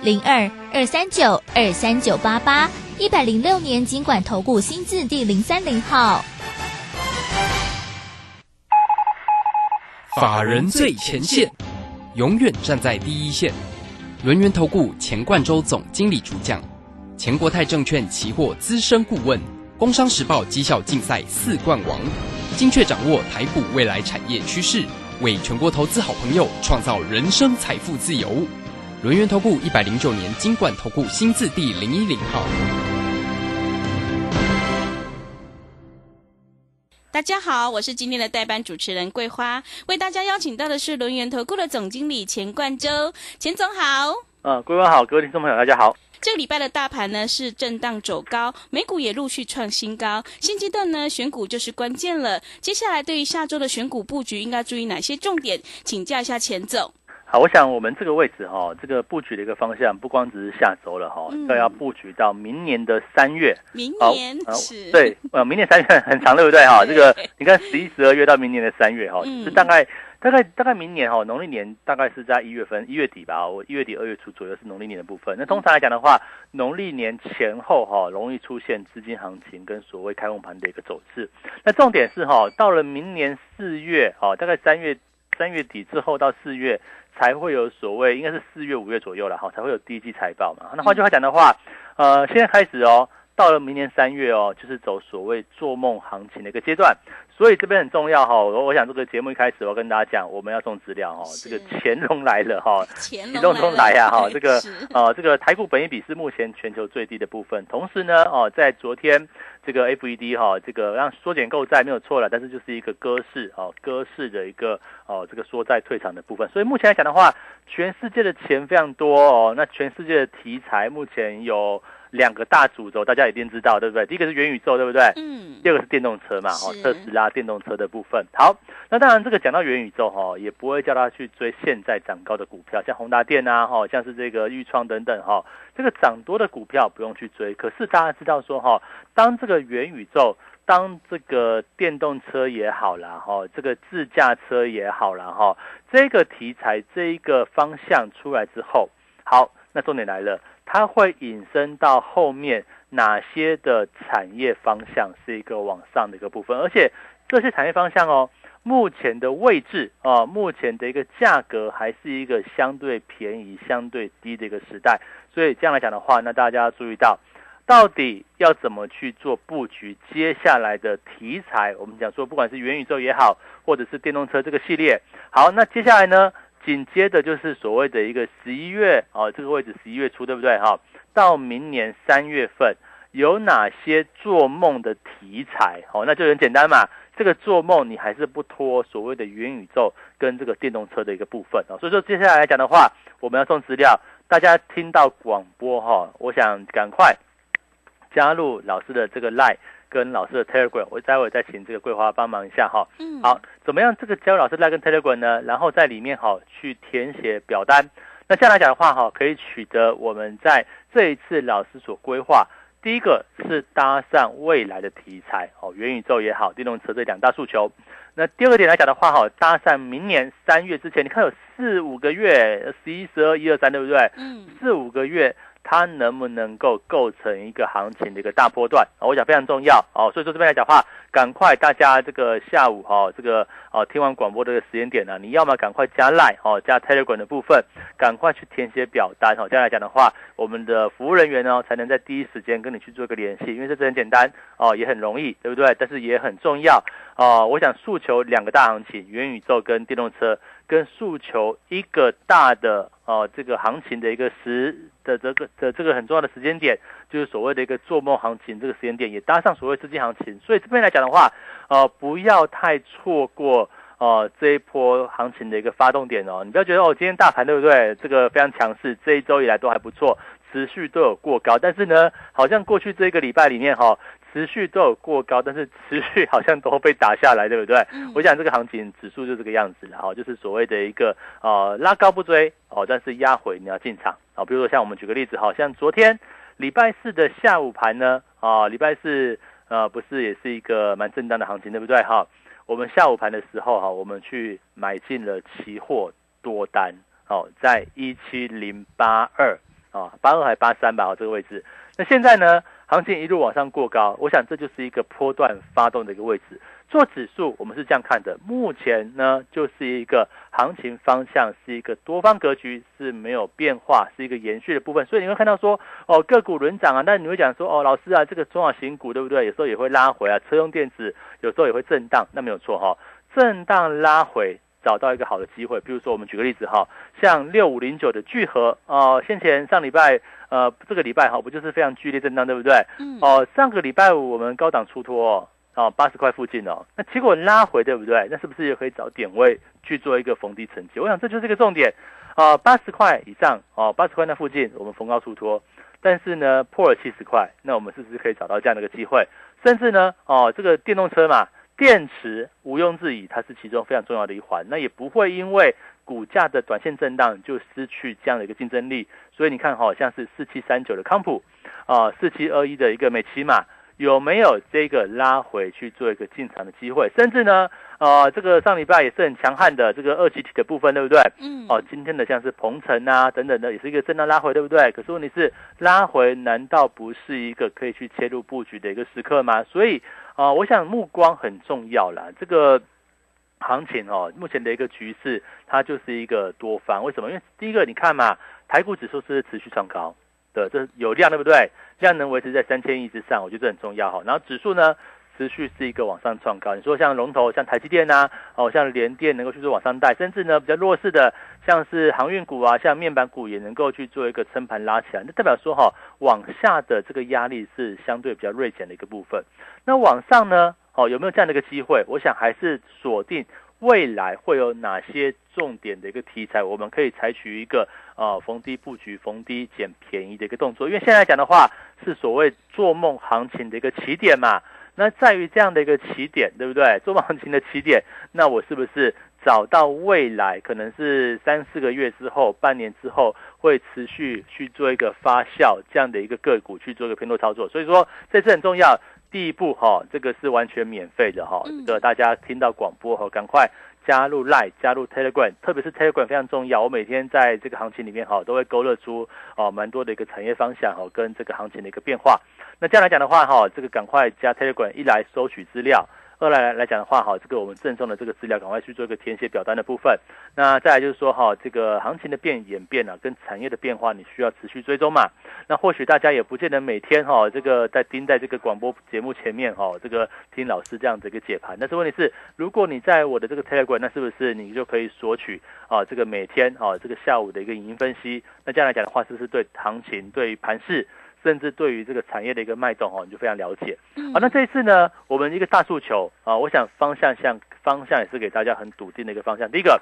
零二二三九二三九八八，一百零六年经管投顾新字第零三零号。法人最前线，永远站在第一线。轮源投顾钱冠洲总经理主讲，前国泰证券期货资深顾问，工商时报绩效竞赛四冠王，精确掌握台股未来产业趋势，为全国投资好朋友创造人生财富自由。轮源投顾一百零九年金管投顾新字第零一零号。大家好，我是今天的代班主持人桂花，为大家邀请到的是轮源投顾的总经理钱冠洲，钱总好。呃，桂花好，各位听众朋友大家好。这个礼拜的大盘呢是震荡走高，美股也陆续创新高，现阶段呢选股就是关键了。接下来对于下周的选股布局应该注意哪些重点？请教一下钱总。好，我想我们这个位置哈，这个布局的一个方向，不光只是下周了哈，都要布局到明年的三月。明年是？对，呃，明年三月很长，对不对哈？这个你看十一、十二月到明年的三月哈，是大概大概大概明年哈，农历年大概是在一月份一月底吧，我一月底二月初左右是农历年的部分。那通常来讲的话，农历年前后哈，容易出现资金行情跟所谓开红盘的一个走势。那重点是哈，到了明年四月哈，大概三月三月底之后到四月。才会有所谓，应该是四月、五月左右了哈，才会有第一季财报嘛。那换句话讲的话，呃，现在开始哦，到了明年三月哦，就是走所谓做梦行情的一个阶段。所以这边很重要哈，我我想这个节目一开始我要跟大家讲，我们要送资料哈，这个乾隆来了哈，启动中来呀哈，这个呃这个台股本益比是目前全球最低的部分。同时呢哦，在昨天。这个 FED 哈，这个让缩减购债没有错了，但是就是一个鸽式哦，鸽式的一个哦，这个缩债退场的部分。所以目前来讲的话，全世界的钱非常多哦，那全世界的题材目前有。两个大主轴，大家一定知道，对不对？第一个是元宇宙，对不对？嗯。第二个是电动车嘛，哦，特斯拉电动车的部分。好，那当然这个讲到元宇宙哈，也不会叫他去追现在涨高的股票，像宏达电啊，哈，像是这个裕创等等哈，这个涨多的股票不用去追。可是大家知道说哈，当这个元宇宙，当这个电动车也好啦，哈，这个自驾车也好啦，哈，这个题材这一个方向出来之后，好，那重点来了。它会引申到后面哪些的产业方向是一个往上的一个部分，而且这些产业方向哦，目前的位置啊，目前的一个价格还是一个相对便宜、相对低的一个时代，所以这样来讲的话，那大家要注意到，到底要怎么去做布局，接下来的题材，我们讲说，不管是元宇宙也好，或者是电动车这个系列，好，那接下来呢？紧接着就是所谓的一个十一月哦，这个位置十一月初对不对哈？到明年三月份有哪些做梦的题材？哦，那就很简单嘛。这个做梦你还是不脱所谓的元宇宙跟这个电动车的一个部分啊。所以说接下来来讲的话，我们要送资料，大家听到广播哈，我想赶快加入老师的这个 line。跟老师的 Telegram，我待会再请这个桂花帮忙一下哈。嗯，好，怎么样？这个教老师来跟 Telegram 呢？然后在里面哈去填写表单。那这样来讲的话哈，可以取得我们在这一次老师所规划，第一个是搭上未来的题材哦，元宇宙也好，电动车这两大诉求。那第二个点来讲的话哈，搭上明年三月之前，你看有四五个月，十一、十二、一二三，对不对？嗯，四五个月。它能不能够构成一个行情的一个大波段啊？我想非常重要哦，所以说这边来讲话，赶快大家这个下午哈，这个哦听完广播这个时间点呢，你要么赶快加 Line 哦，加 Telegram 的部分，赶快去填写表单哦。这样来讲的话，我们的服务人员呢才能在第一时间跟你去做一个联系，因为这很简单哦，也很容易，对不对？但是也很重要哦。我想诉求两个大行情，元宇宙跟电动车。跟诉求一个大的哦，这个行情的一个时的这个的这个很重要的时间点，就是所谓的一个做梦行情这个时间点，也搭上所谓资金行情。所以这边来讲的话，呃，不要太错过哦这一波行情的一个发动点哦。你不要觉得哦，今天大盘对不对？这个非常强势，这一周以来都还不错，持续都有过高。但是呢，好像过去这一个礼拜里面哈，持续都有过高，但是持续好像都被打下来，对不对？我想这个行情指数就这个样子了哈，就是所谓的一个呃拉高不追哦，但是压回你要进场啊。比如说像我们举个例子哈，像昨天礼拜四的下午盘呢啊，礼拜四。呃，不是，也是一个蛮震荡的行情，对不对？哈，我们下午盘的时候，哈，我们去买进了期货多单，哦，在一七零八二，啊，八二还八三吧，这个位置。那现在呢，行情一路往上过高，我想这就是一个波段发动的一个位置。做指数，我们是这样看的，目前呢，就是一个行情方向是一个多方格局是没有变化，是一个延续的部分，所以你会看到说，哦，个股轮涨啊，但你会讲说，哦，老师啊，这个中小型股对不对？有时候也会拉回啊，车用电子有时候也会震荡，那没有错哈，震荡拉回找到一个好的机会，比如说我们举个例子哈，像六五零九的聚合哦，先前上礼拜呃这个礼拜哈不就是非常剧烈震荡对不对？嗯。哦，上个礼拜五我们高档出脱。哦，八十块附近哦，那结果拉回对不对？那是不是也可以找点位去做一个逢低承接？我想这就是一个重点啊，八十块以上哦，八十块那附近我们逢高出脱，但是呢破了七十块，那我们是不是可以找到这样的一个机会？甚至呢哦，这个电动车嘛，电池毋庸置疑它是其中非常重要的一环，那也不会因为股价的短线震荡就失去这样的一个竞争力。所以你看好像是四七三九的康普啊，四七二一的一个美骑马。有没有这个拉回去做一个进场的机会？甚至呢，呃，这个上礼拜也是很强悍的这个二级体的部分，对不对？嗯。哦，今天的像是鹏程啊等等的，也是一个震荡拉回，对不对？可是问题是，拉回难道不是一个可以去切入布局的一个时刻吗？所以啊，我想目光很重要啦。这个行情哦，目前的一个局势，它就是一个多方。为什么？因为第一个，你看嘛，台股指数是持续创高。的这有量对不对？量能维持在三千亿之上，我觉得这很重要哈。然后指数呢，持续是一个往上创高。你说像龙头，像台积电呐，哦，像联电能够去做往上带，甚至呢比较弱势的，像是航运股啊，像面板股也能够去做一个撑盘拉起来。那代表说哈，往下的这个压力是相对比较锐减的一个部分。那往上呢，哦，有没有这样的一个机会？我想还是锁定。未来会有哪些重点的一个题材，我们可以采取一个呃逢低布局、逢低捡便宜的一个动作。因为现在讲的话是所谓做梦行情的一个起点嘛，那在于这样的一个起点，对不对？做梦行情的起点，那我是不是找到未来可能是三四个月之后、半年之后会持续去做一个发酵这样的一个个股去做一个偏多操作？所以说这次很重要。第一步哈，这个是完全免费的哈，这个大家听到广播哈，赶快加入 Line，加入 Telegram，特别是 Telegram 非常重要。我每天在这个行情里面哈，都会勾勒出哦蛮多的一个产业方向哈，跟这个行情的一个变化。那这样来讲的话哈，这个赶快加 Telegram，一来收取资料。二来来讲的话，哈，这个我们赠送的这个资料，赶快去做一个填写表单的部分。那再来就是说，哈，这个行情的变演变啊，跟产业的变化，你需要持续追踪嘛。那或许大家也不见得每天哈，这个在盯在这个广播节目前面哈，这个听老师这样子一个解盘。但是问题是，如果你在我的这个 Telegram，那是不是你就可以索取啊，这个每天啊，这个下午的一个影音分析？那这样来讲的话，是不是对行情、对盘势？甚至对于这个产业的一个脉动哦，你就非常了解。好，那这一次呢，我们一个大诉求啊，我想方向向方向也是给大家很笃定的一个方向。第一个，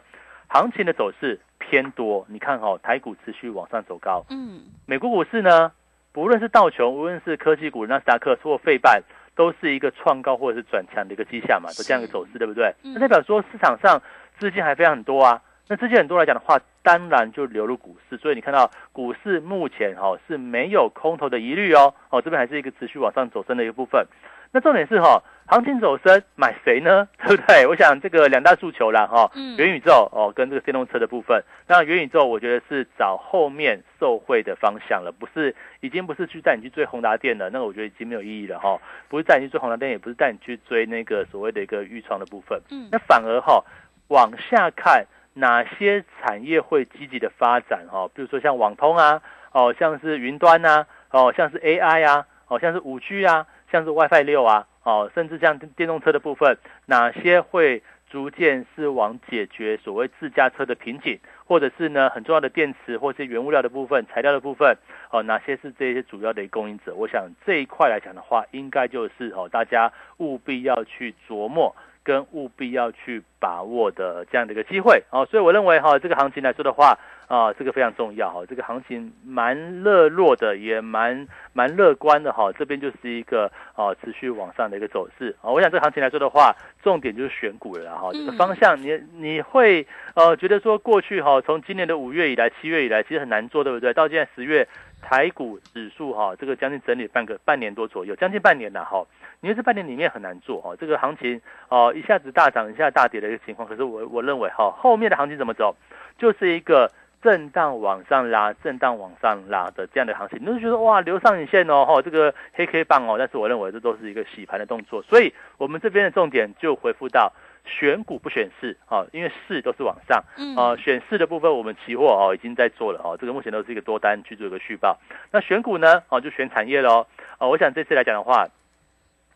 行情的走势偏多，你看哦，台股持续往上走高。嗯，美国股市呢，不论是道琼，无论是科技股，纳斯达克或费半，都是一个创高或者是转强的一个迹象嘛，都这样一个走势，对不对？那代表说市场上资金还非常很多啊。那资金很多来讲的话，当然就流入股市，所以你看到股市目前哈是没有空头的疑虑哦，哦这边还是一个持续往上走升的一个部分。那重点是哈，行情走升买谁呢？对不对？我想这个两大诉求啦哈，元宇宙哦跟这个电动车的部分。那元宇宙我觉得是找后面受惠的方向了，不是已经不是去带你去追宏达电了，那个我觉得已经没有意义了哈，不是带你去追宏达电，也不是带你去追那个所谓的一个预创的部分。嗯，那反而哈往下看。哪些产业会积极的发展？哈，比如说像网通啊，哦，像是云端呐，哦，像是 AI 啊，哦，像是五 G 啊，像是 WiFi 六啊，哦，甚至像电动车的部分，哪些会逐渐是往解决所谓自驾车的瓶颈，或者是呢很重要的电池或是原物料的部分、材料的部分，哦，哪些是这些主要的供应者？我想这一块来讲的话，应该就是哦，大家务必要去琢磨。跟务必要去把握的这样的一个机会哦，所以我认为哈，这个行情来说的话啊，这个非常重要哈，这个行情蛮热络的，也蛮蛮乐观的哈，这边就是一个啊持续往上的一个走势啊，我想这个行情来说的话，重点就是选股了哈，这个方向你你会呃觉得说过去哈，从今年的五月以来、七月以来，其实很难做，对不对？到现在十月。台股指数哈，这个将近整理半个半年多左右，将近半年了哈。因为这半年里面很难做哈，这个行情哦一下子大涨，一下大跌的一个情况。可是我我认为哈，后面的行情怎么走，就是一个震荡往上拉、震荡往上拉的这样的行情。你就觉得哇，留上影线哦，哈，这个黑 K 棒哦，但是我认为这都是一个洗盘的动作。所以我们这边的重点就回复到。选股不选市啊，因为市都是往上，啊，选市的部分我们期货哦已经在做了哦，这个目前都是一个多单去做一个续报。那选股呢，哦就选产业喽，哦，我想这次来讲的话，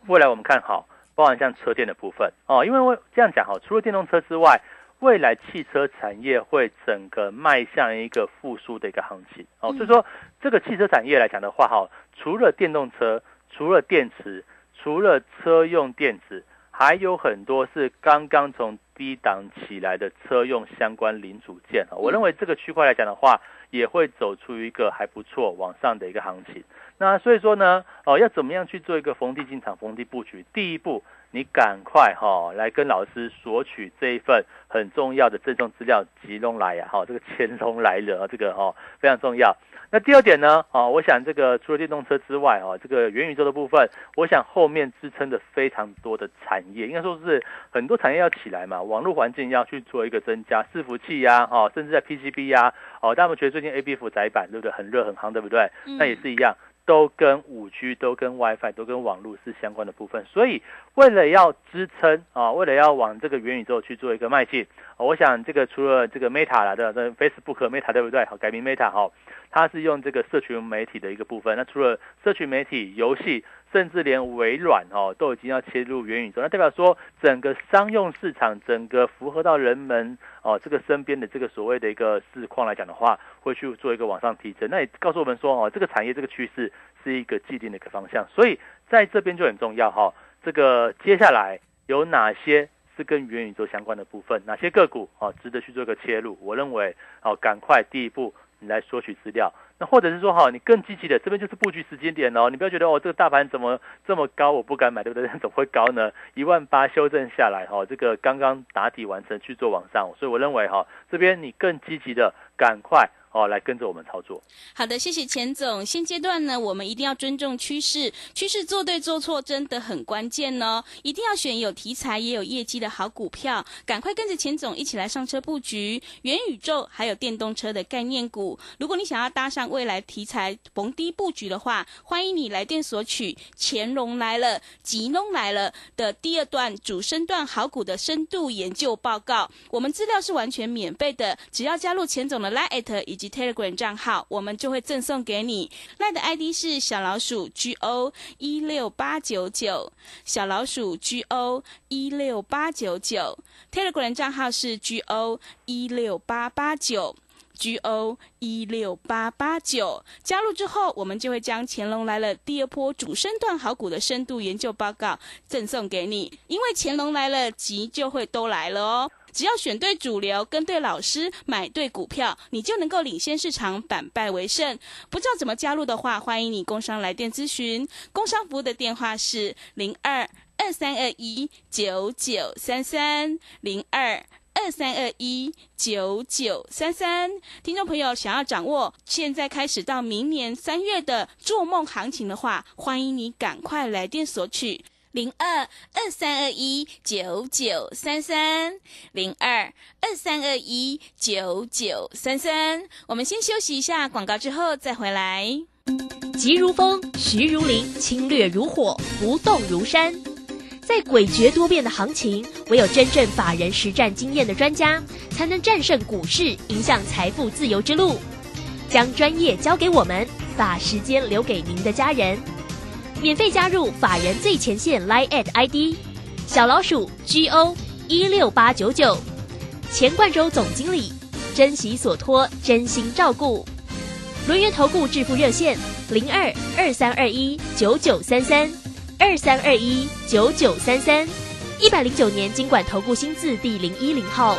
未来我们看好，包含像车电的部分。哦，因为我这样讲哈，除了电动车之外，未来汽车产业会整个迈向一个复苏的一个行情。哦，所以说这个汽车产业来讲的话哈，除了电动车，除了电池，除了车用电子。还有很多是刚刚从低档起来的车用相关零组件啊，我认为这个区块来讲的话，也会走出一个还不错往上的一个行情。那所以说呢，哦，要怎么样去做一个逢低进场、逢低布局？第一步，你赶快哈来跟老师索取这一份很重要的赠送资料，集中来呀，哈，这个乾隆来了，这个哦非常重要。那第二点呢？哦，我想这个除了电动车之外，哦，这个元宇宙的部分，我想后面支撑的非常多的产业，应该说是很多产业要起来嘛。网络环境要去做一个增加，伺服器呀，哈，甚至在 PCB 呀，哦，大家觉得最近 ABF 窄板对不对？很热很夯，对不对？那也是一样。都跟五 G、都跟 WiFi、都跟网络是相关的部分，所以为了要支撑啊，为了要往这个元宇宙去做一个迈进，我想这个除了这个 Meta 来的那 Facebook Meta 对不对？好，改名 Meta 哈，它是用这个社群媒体的一个部分。那除了社群媒体、游戏。甚至连微软哦都已经要切入元宇宙，那代表说整个商用市场，整个符合到人们哦这个身边的这个所谓的一个市况来讲的话，会去做一个往上提升。那也告诉我们说哦，这个产业这个趋势是一个既定的一个方向，所以在这边就很重要哈。这个接下来有哪些是跟元宇宙相关的部分，哪些个股哦值得去做一个切入？我认为哦，赶快第一步你来索取资料。那或者是说哈，你更积极的这边就是布局时间点哦，你不要觉得哦这个大盘怎么这么高，我不敢买，对不对？怎么会高呢？一万八修正下来哈，这个刚刚打底完成去做往上，所以我认为哈，这边你更积极的赶快。哦，来跟着我们操作。好的，谢谢钱总。现阶段呢，我们一定要尊重趋势，趋势做对做错真的很关键哦。一定要选有题材也有业绩的好股票，赶快跟着钱总一起来上车布局元宇宙还有电动车的概念股。如果你想要搭上未来题材逢低布局的话，欢迎你来电索取《乾隆来了，吉隆来了》的第二段主升段好股的深度研究报告。我们资料是完全免费的，只要加入钱总的 Line 以及 Telegram 账号，我们就会赠送给你。赖的 ID 是小老鼠 GO 一六八九九，小老鼠 GO 一六八九九。Telegram 账号是 GO 一六八八九，GO 一六八八九。加入之后，我们就会将《乾隆来了》第二波主升段好股的深度研究报告赠送给你。因为《乾隆来了》急就会都来了哦。只要选对主流，跟对老师，买对股票，你就能够领先市场，反败为胜。不知道怎么加入的话，欢迎你工商来电咨询。工商服务的电话是零二二三二一九九三三零二二三二一九九三三。听众朋友，想要掌握现在开始到明年三月的做梦行情的话，欢迎你赶快来电索取。零二二三二一九九三三，零二二三二一九九三三。我们先休息一下广告，之后再回来。急如风，徐如林，侵略如火，不动如山。在诡谲多变的行情，唯有真正法人实战经验的专家，才能战胜股市，迎向财富自由之路。将专业交给我们，把时间留给您的家人。免费加入法人最前线 Line at ID 小老鼠 GO 一六八九九，钱冠洲总经理，珍惜所托，真心照顾。轮源投顾致富热线零二二三二一九九三三二三二一九九三三。一百零九年经管投顾新字第零一零号。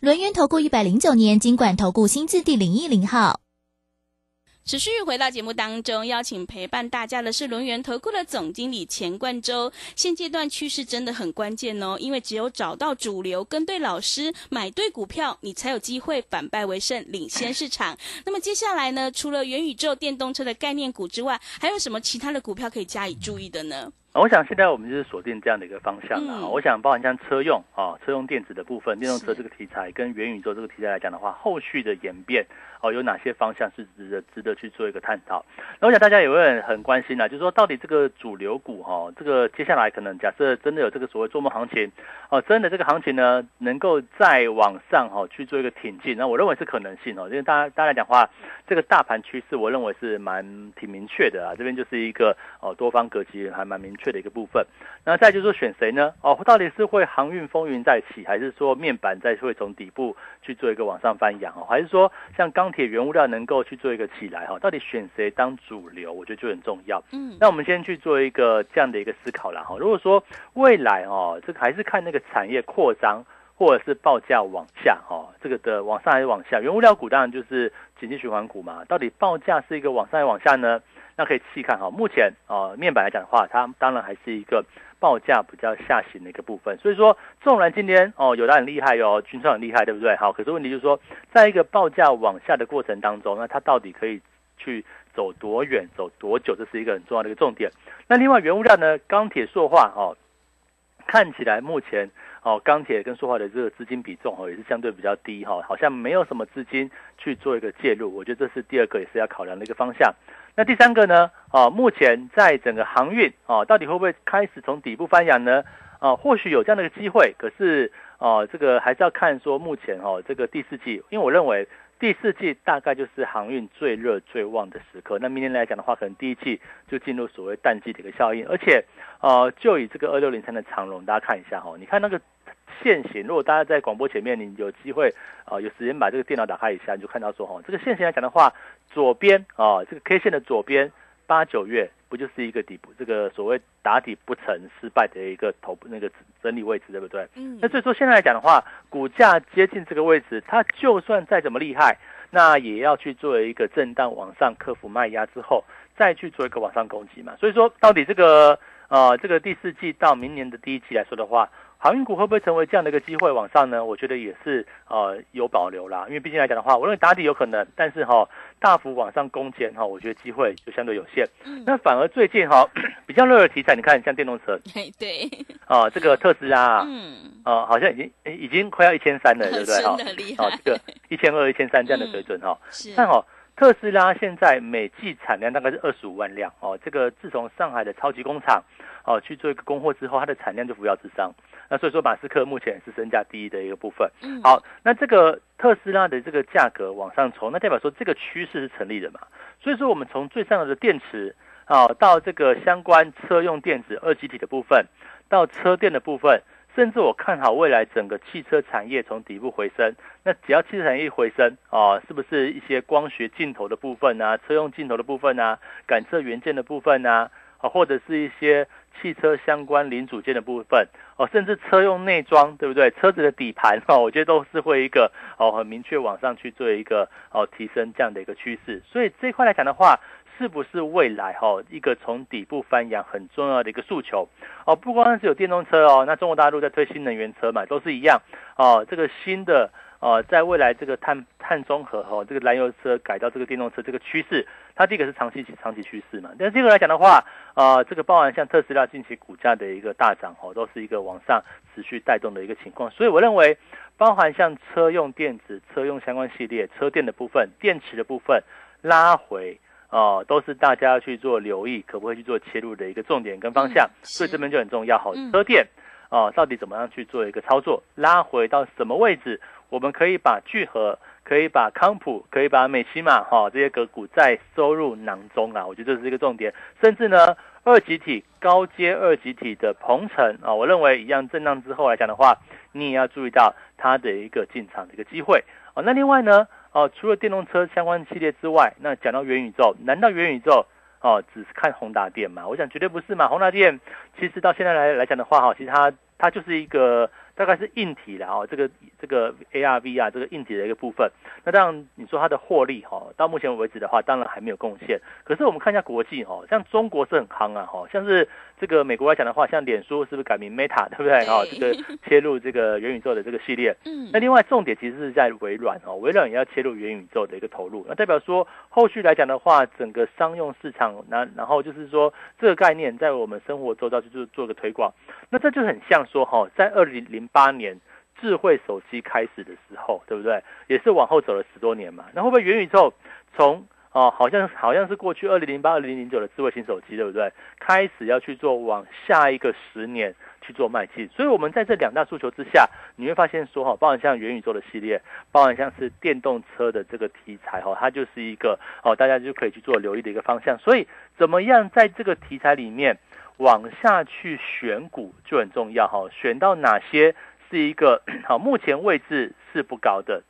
轮源投顾一百零九年经管投顾新字第零一零号。持续回到节目当中，邀请陪伴大家的是轮源投顾的总经理钱冠洲。现阶段趋势真的很关键哦，因为只有找到主流，跟对老师，买对股票，你才有机会反败为胜，领先市场。那么接下来呢，除了元宇宙、电动车的概念股之外，还有什么其他的股票可以加以注意的呢？我想现在我们就是锁定这样的一个方向啊。我想包含像车用啊、车用电子的部分、电动车这个题材跟元宇宙这个题材来讲的话，后续的演变哦，有哪些方向是值得值得去做一个探讨？那我想大家也会很关心啊，就是说到底这个主流股哈，这个接下来可能假设真的有这个所谓做梦行情哦，真的这个行情呢能够再往上哈去做一个挺进，那我认为是可能性哦，因为大家大家来讲话，这个大盘趋势我认为是蛮挺明确的啊，这边就是一个哦多方格局还蛮明。确的一个部分，那再就是说选谁呢？哦，到底是会航运风云再起，还是说面板再会从底部去做一个往上翻扬哦？还是说像刚铁原物料能够去做一个起来哈？到底选谁当主流？我觉得就很重要。嗯，那我们先去做一个这样的一个思考了哈。如果说未来哦，这个还是看那个产业扩张，或者是报价往下哈，这个的往上还是往下？原物料股当然就是经济循环股嘛。到底报价是一个往上还是往下呢？那可以细看哈，目前啊面板来讲的话，它当然还是一个报价比较下行的一个部分。所以说，纵然今天哦有的很厉害哟，军创很厉害，对不对？好，可是问题就是说，在一个报价往下的过程当中，那它到底可以去走多远、走多久？这是一个很重要的一个重点。那另外原物料呢，钢铁、塑化哦，看起来目前哦钢铁跟塑化的这个资金比重哦也是相对比较低哈，好像没有什么资金去做一个介入。我觉得这是第二个也是要考量的一个方向。那第三个呢？啊，目前在整个航运啊，到底会不会开始从底部翻扬呢？啊，或许有这样的一个机会，可是啊，这个还是要看说目前哦，这个第四季，因为我认为第四季大概就是航运最热最旺的时刻。那明年来讲的话，可能第一季就进入所谓淡季的一个效应，而且啊，就以这个二六零三的长龙，大家看一下哈，你看那个。线型，如果大家在广播前面，你有机会啊，有时间把这个电脑打开一下，你就看到说哈，这个线型来讲的话，左边啊，这个 K 线的左边八九月不就是一个底部，这个所谓打底不成失败的一个头部那个整理位置，对不对？嗯。那所以说现在来讲的话，股价接近这个位置，它就算再怎么厉害，那也要去做一个震荡往上克服卖压之后，再去做一个往上攻击嘛。所以说，到底这个呃这个第四季到明年的第一季来说的话。航运股会不会成为这样的一个机会往上呢？我觉得也是呃有保留啦，因为毕竟来讲的话，我认为打底有可能，但是哈大幅往上攻坚哈，我觉得机会就相对有限。那反而最近哈 比较热的题材，你看像电动车，对，啊这个特斯拉，嗯，啊好像已经已经快要一千三了，对不对？哈，啊这个一千二、一千三这样的水准哈，看哦。特斯拉现在每季产量大概是二十五万辆哦，这个自从上海的超级工厂哦去做一个供货之后，它的产量就扶摇直上。那所以说马斯克目前是身价第一的一个部分。好，那这个特斯拉的这个价格往上冲，那代表说这个趋势是成立的嘛？所以说我们从最上游的电池啊，到这个相关车用电子二极体的部分，到车电的部分。甚至我看好未来整个汽车产业从底部回升，那只要汽车产业一回升啊，是不是一些光学镜头的部分啊，车用镜头的部分啊，感测元件的部分啊，啊，或者是一些汽车相关零组件的部分哦，甚至车用内装，对不对？车子的底盘哦，我觉得都是会一个哦很明确往上去做一个哦提升这样的一个趋势。所以这一块来讲的话。是不是未来哈一个从底部翻扬很重要的一个诉求哦？不光是有电动车哦，那中国大陆在推新能源车嘛，都是一样哦。这个新的呃，在未来这个碳碳中和哈，这个燃油车改到这个电动车这个趋势，它第一个是长期长期趋势嘛。但是这个来讲的话，呃，这个包含像特斯拉近期股价的一个大涨哦，都是一个往上持续带动的一个情况。所以我认为，包含像车用电子、车用相关系列、车电的部分、电池的部分拉回。哦，都是大家去做留意，可不可以去做切入的一个重点跟方向，嗯所以是这边就很重要。好嗯，车店哦，到底怎么样去做一个操作，拉回到什么位置，我们可以把聚合，可以把康普，可以把美西玛哈、这些个股再收入囊中啊，我觉得这是一个重点。甚至呢，二级体高阶二级体的鹏程啊，我认为一样震荡之后来讲的话，你也要注意到它的一个进场的一个机会啊。那另外呢，哦、除了电动车相关系列之外，那讲到元宇宙，难道元宇宙？哦，只是看宏达电嘛？我想绝对不是嘛。宏达电其实到现在来来讲的话，哈，其实它它就是一个大概是硬体啦，哦，这个这个 AR VR，这个硬体的一个部分。那当然你说它的获利哈、到目前为止的话，当然还没有贡献。可是我们看一下国际哦、像中国是很夯啊，哈，像是这个美国来讲的话，像脸书是不是改名 Meta，对不对？哦，这个切入这个元宇宙的这个系列。嗯那另外重点其实是在微软哦，微软也要切入元宇宙的一个投入，那代表说后续来讲的话，整个商用市场，那然后就是说这个概念在我们生活周遭去做做个推广，那这就很像说哈、在二零零八年智慧手机开始的时候，对不对？也是往后走了十多年嘛，那会不会元宇宙从哦，好像好像是过去二零零八、二零零九的智慧型手机，对不对？开始要去做往下一个十年去做迈进，所以我们在这两大诉求之下，你会发现说哈，包含像元宇宙的系列，包含像是电动车的这个题材哈，它就是一个哦，大家就可以去做留意的一个方向。所以怎么样在这个题材里面往下去选股就很重要哈，选到哪些是一个 好，目前位置是不高的，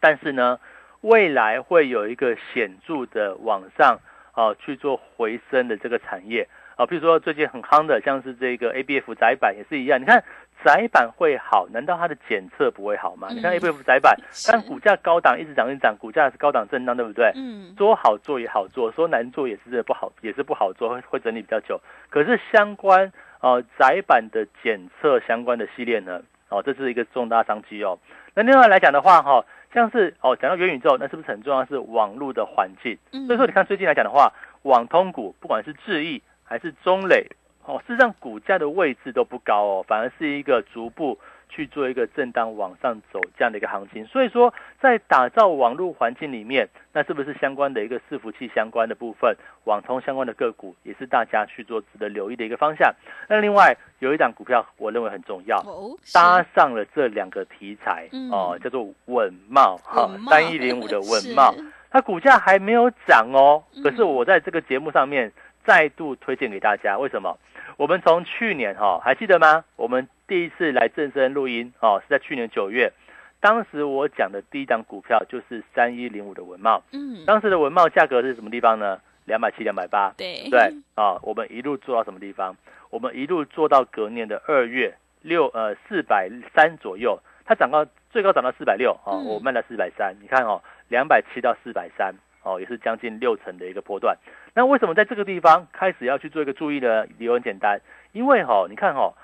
但是呢，未来会有一个显著的往上啊去做回升的这个产业。啊，比如说最近很夯的，像是这个 ABF 窄板也是一样，你看窄板会好，难道它的检测不会好吗？你看嗯 ABF 窄板，但股价高档一直涨一直涨，股价是高档震荡，对不对？嗯说好做也好做，说难做也是不好，也是不好做，会会整理比较久。可是相关呃窄板的检测相关的系列呢，哦，这是一个重大商机哦。那另外来讲的话，哈、像是哦讲到元宇宙，那是不是很重要？是网络的环境。嗯所以说，你看最近来讲的话，网通股不管是智易还是中磊，哦，事实上股价的位置都不高哦，反而是一个逐步去做一个震荡往上走这样的一个行情。所以说，在打造网络环境里面，那是不是相关的一个伺服器相关的部分，网通相关的个股，也是大家去做值得留意的一个方向。那另外有一档股票，我认为很重要，搭上了这两个题材嗯哦，叫做稳茂哈三一零五的稳茂。它股价还没有涨哦嗯，可是我在这个节目上面再度推荐给大家，为什么？我们从去年哈、还记得吗？我们第一次来正声录音哦，是在去年九月，当时我讲的第一档股票就是三一零五的文茂，嗯。当时的文茂价格是什么地方呢？两百七、两百八，对。对啊，我们一路做到什么地方？我们一路做到隔年的二月六呃四百三左右，它涨到最高涨到四百六哦，嗯。我卖了四百三，你看哦，两百七到四百三哦，也是将近六成的一个波段。那为什么在这个地方开始要去做一个注意呢？理由很简单，因为哈、哦，你看哈、哦，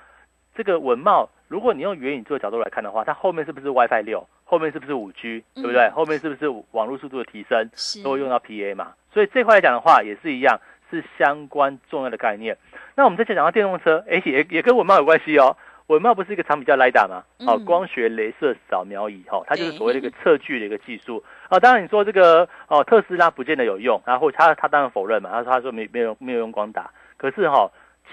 这个文茂，如果你用元宇宙的角度来看的话，它后面是不是 WiFi 六？后面是不是五 G？对不对？嗯后面是不是网络速度的提升？都会用到 PA 嘛，所以这块来讲的话也是一样，是相关重要的概念。那我们再讲到电动车，哎，也也跟文茂有关系哦。文茂不是一个产品叫 LiDAR 吗？哦，嗯光学镭射扫描仪，哈、哦，它就是所谓的一个测距的一个技术啊、当然你说这个哦，特斯拉不见得有用，然后他他当然否认嘛，他说他说没没有没有用光打，可是哈、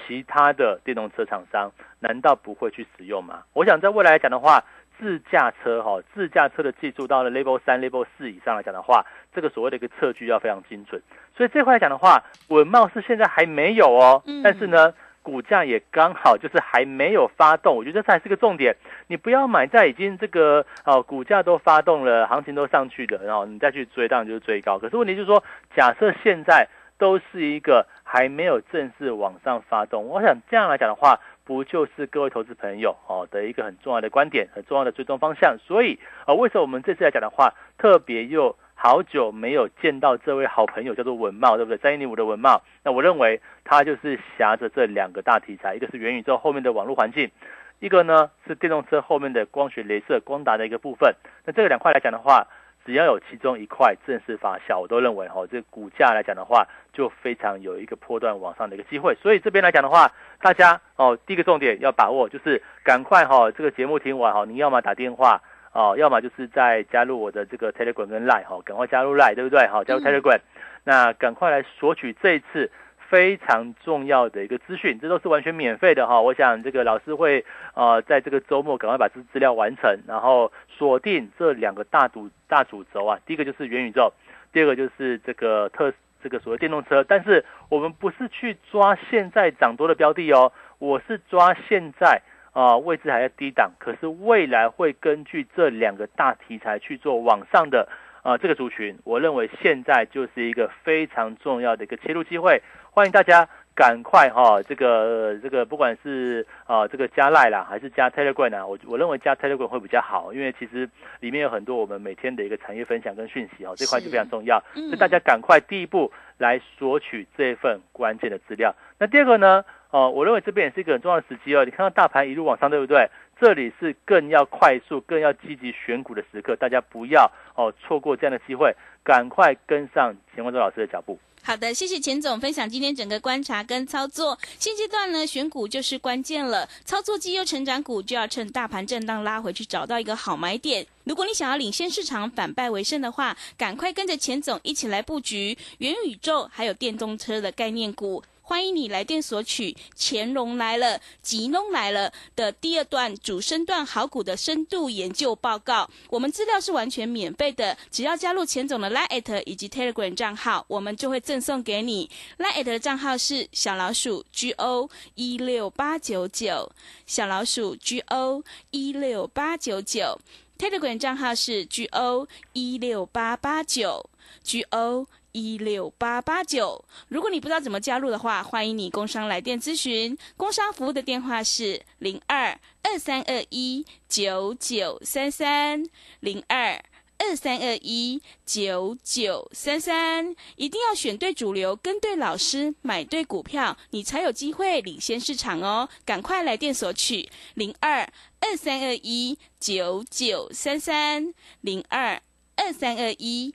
其他的电动车厂商难道不会去使用吗？我想在未来来讲的话，自驾车哈、自驾车的技术到了 Level 三、Level 四以上来讲的话，这个所谓的一个测距要非常精准。所以这块来讲的话，稳茂是现在还没有哦，嗯但是呢，股价也刚好就是还没有发动，我觉得这才是个重点。你不要买在已经这个哦股价都发动了，行情都上去的，然后你再去追，当然就是追高。可是问题就是说，假设现在都是一个还没有正式往上发动，我想这样来讲的话，不就是各位投资朋友哦的一个很重要的观点，很重要的追踪方向。所以啊、为什么我们这次来讲的话，特别又好久没有见到这位好朋友，叫做文茂，对不对？三一零五的文茂，那我认为他就是挟着这两个大题材，一个是元宇宙后面的网络环境，一个呢是电动车后面的光学镭射光达的一个部分。那这个两块来讲的话，只要有其中一块正式发酵，我都认为哈、这股价来讲的话，就非常有一个波段往上的一个机会。所以这边来讲的话，大家哦，第一个重点要把握，就是赶快哈、这个节目听完哈、你要么打电话哦，要么就是在加入我的这个 Telegram 跟 Line 哈、赶快加入 Line，对不对？好，加入嗯 Telegram。那赶快来索取这一次非常重要的一个资讯，这都是完全免费的哈。我想这个老师会呃在这个周末赶快把这资料完成，然后锁定这两个大主大主轴啊。第一个就是元宇宙，第二个就是这个特这个所谓电动车。但是我们不是去抓现在涨多的标的哦，我是抓现在啊位置还在低档，可是未来会根据这两个大题材去做往上的。啊，这个族群，我认为现在就是一个非常重要的一个切入机会，欢迎大家赶快哈，这个这个不管是啊这个加赖啦，还是加 Telegram 啊，我我认为加 Telegram 会比较好，因为其实里面有很多我们每天的一个产业分享跟讯息哦，这块就非常重要，所以大家赶快第一步来索取这份关键的资料。那第二个呢，哦，我认为这边也是一个很重要的时机哦，你看到大盘一路往上，对不对？这里是更要快速、更要积极选股的时刻，大家不要哦错过这样的机会，赶快跟上钱冠洲老师的脚步。好的，谢谢钱总分享今天整个观察跟操作。现阶段呢，选股就是关键了，操作绩优成长股就要趁大盘震荡拉回去，找到一个好买点。如果你想要领先市场、反败为胜的话，赶快跟着钱总一起来布局元宇宙还有电动车的概念股。欢迎你来电索取《乾隆来了》《吉隆来了》的第二段主升段好股的深度研究报告。我们资料是完全免费的，只要加入钱总的 Line 以及 Telegram 账号，我们就会赠送给你。Line 的账号是小老鼠 G O 一六八九九，小老鼠 G O 一六八九九。Telegram 账号是 G O 一六八八九 G O。一六八八九，如果你不知道怎么加入的话，欢迎你工商来电咨询。工商服务的电话是零二二三二一九九三三零二二三二一九九三三。一定要选对主流，跟对老师，买对股票，你才有机会领先市场哦！赶快来电索取零二二三二一九九三三零二二三二一。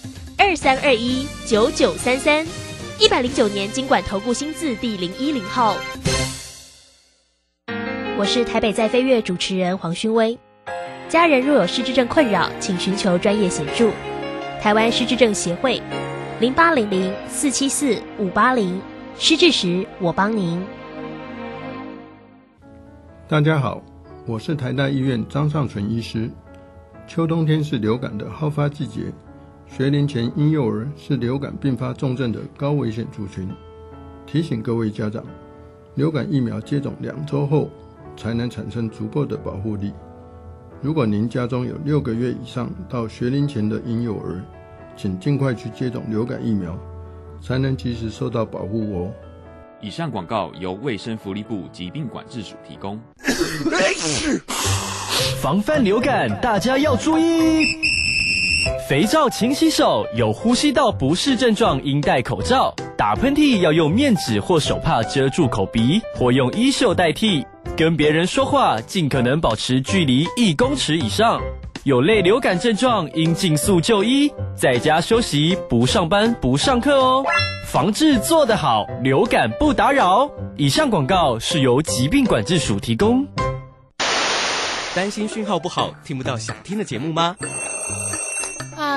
二三二一九九三三，一百零九年经管投顾新字第零一零号。我是台北在飞跃主持人黄勋威。家人若有失智症困扰，请寻求专业协助。台湾失智症协会零八零零四七四五八零，失智时我帮您。大家好，我是台大医院张尚存医师。秋冬天是流感的好发季节。学龄前婴幼儿是流感并发重症的高危险族群，提醒各位家长，流感疫苗接种两周后才能产生足够的保护力。如果您家中有六个月以上到学龄前的婴幼儿，请尽快去接种流感疫苗，才能及时受到保护哦。以上广告由卫生福利部疾病管制署提供。防范流感，大家要注意。肥皂勤洗手，有呼吸道不适症状应戴口罩。打喷嚏要用面纸或手帕遮住口鼻，或用衣袖代替。跟别人说话尽可能保持距离一公尺以上。有类流感症状应尽速就医，在家休息，不上班不上课哦。防治做得好，流感不打扰。以上广告是由疾病管制署提供。担心讯号不好，听不到想听的节目吗？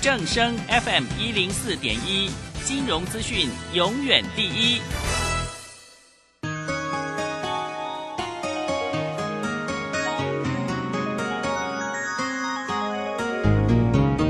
正声 FM 一零四点一，金融资讯永远第一。